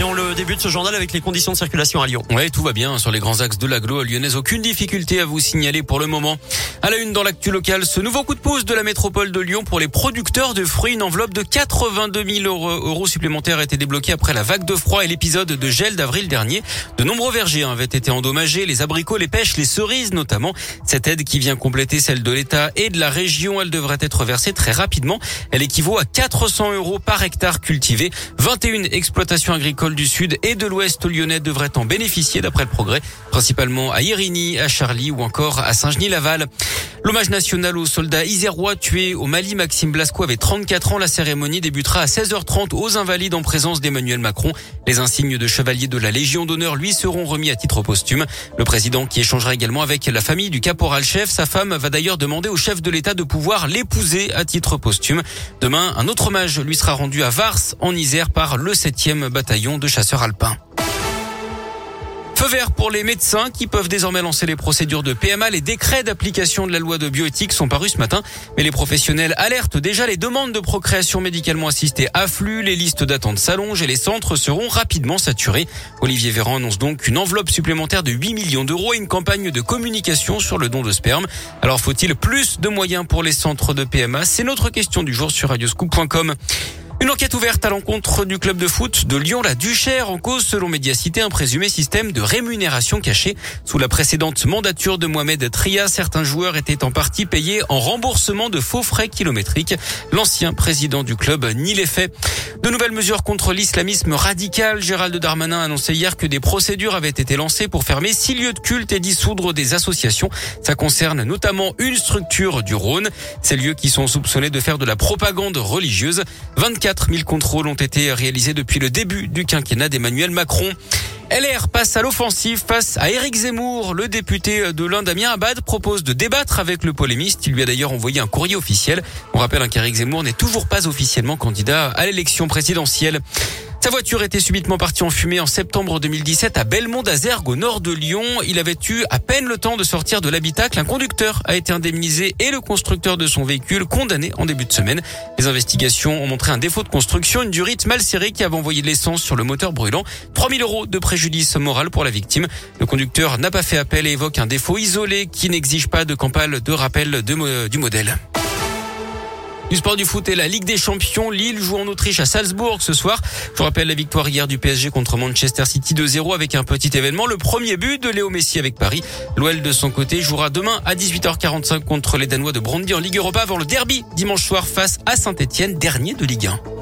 Et on le débute ce journal avec les conditions de circulation à Lyon. Oui, tout va bien sur les grands axes de l'agglo lyonnaise. Aucune difficulté à vous signaler pour le moment. À la une dans l'actu local, ce nouveau coup de pouce de la métropole de Lyon pour les producteurs de fruits. Une enveloppe de 82 000 euros supplémentaires a été débloquée après la vague de froid et l'épisode de gel d'avril dernier. De nombreux vergers avaient été endommagés, les abricots, les pêches, les cerises notamment. Cette aide qui vient compléter celle de l'État et de la région, elle devrait être versée très rapidement. Elle équivaut à 400 euros par hectare cultivé. 21 exploitations agricoles du Sud et de l'Ouest lyonnais devraient en bénéficier d'après le progrès, principalement à Irigny, à Charlie ou encore à Saint-Genis-Laval. L'hommage national aux soldats isérois tués au Mali, Maxime Blasco avait 34 ans. La cérémonie débutera à 16h30 aux Invalides en présence d'Emmanuel Macron. Les insignes de chevalier de la Légion d'honneur lui seront remis à titre posthume. Le président qui échangera également avec la famille du caporal-chef. Sa femme va d'ailleurs demander au chef de l'État de pouvoir l'épouser à titre posthume. Demain, un autre hommage lui sera rendu à Vars, en Isère, par le 7e bataillon de chasseurs alpins. Feu vert pour les médecins qui peuvent désormais lancer les procédures de PMA. Les décrets d'application de la loi de bioéthique sont parus ce matin, mais les professionnels alertent déjà les demandes de procréation médicalement assistée affluent, les listes d'attente s'allongent et les centres seront rapidement saturés. Olivier Véran annonce donc une enveloppe supplémentaire de 8 millions d'euros et une campagne de communication sur le don de sperme. Alors faut-il plus de moyens pour les centres de PMA C'est notre question du jour sur radioscoop.com. Une enquête ouverte à l'encontre du club de foot de Lyon-La Duchère en cause, selon Médiacité, un présumé système de rémunération caché. Sous la précédente mandature de Mohamed Tria, certains joueurs étaient en partie payés en remboursement de faux frais kilométriques. L'ancien président du club nie les faits. De nouvelles mesures contre l'islamisme radical. Gérald Darmanin a annoncé hier que des procédures avaient été lancées pour fermer six lieux de culte et dissoudre des associations. Ça concerne notamment une structure du Rhône. Ces lieux qui sont soupçonnés de faire de la propagande religieuse. 24 000 contrôles ont été réalisés depuis le début du quinquennat d'Emmanuel Macron. LR passe à l'offensive face à Éric Zemmour. Le député de l'Inde, Damien Abad, propose de débattre avec le polémiste. Il lui a d'ailleurs envoyé un courrier officiel. On rappelle qu'Éric Zemmour n'est toujours pas officiellement candidat à l'élection présidentielle. Sa voiture était subitement partie en fumée en septembre 2017 à Belmont-d'Azergue au nord de Lyon. Il avait eu à peine le temps de sortir de l'habitacle. Un conducteur a été indemnisé et le constructeur de son véhicule condamné en début de semaine. Les investigations ont montré un défaut de construction, une durite mal serrée qui avait envoyé de l'essence sur le moteur brûlant. 3000 euros de préjudice moral pour la victime. Le conducteur n'a pas fait appel et évoque un défaut isolé qui n'exige pas de campagne de rappel du modèle. Du sport du foot et la Ligue des Champions. Lille joue en Autriche à Salzbourg ce soir. Je vous rappelle la victoire hier du PSG contre Manchester City 2-0 avec un petit événement. Le premier but de Léo Messi avec Paris. L'OL de son côté jouera demain à 18h45 contre les Danois de Brondby en Ligue Europa avant le derby dimanche soir face à Saint-Etienne, dernier de Ligue 1.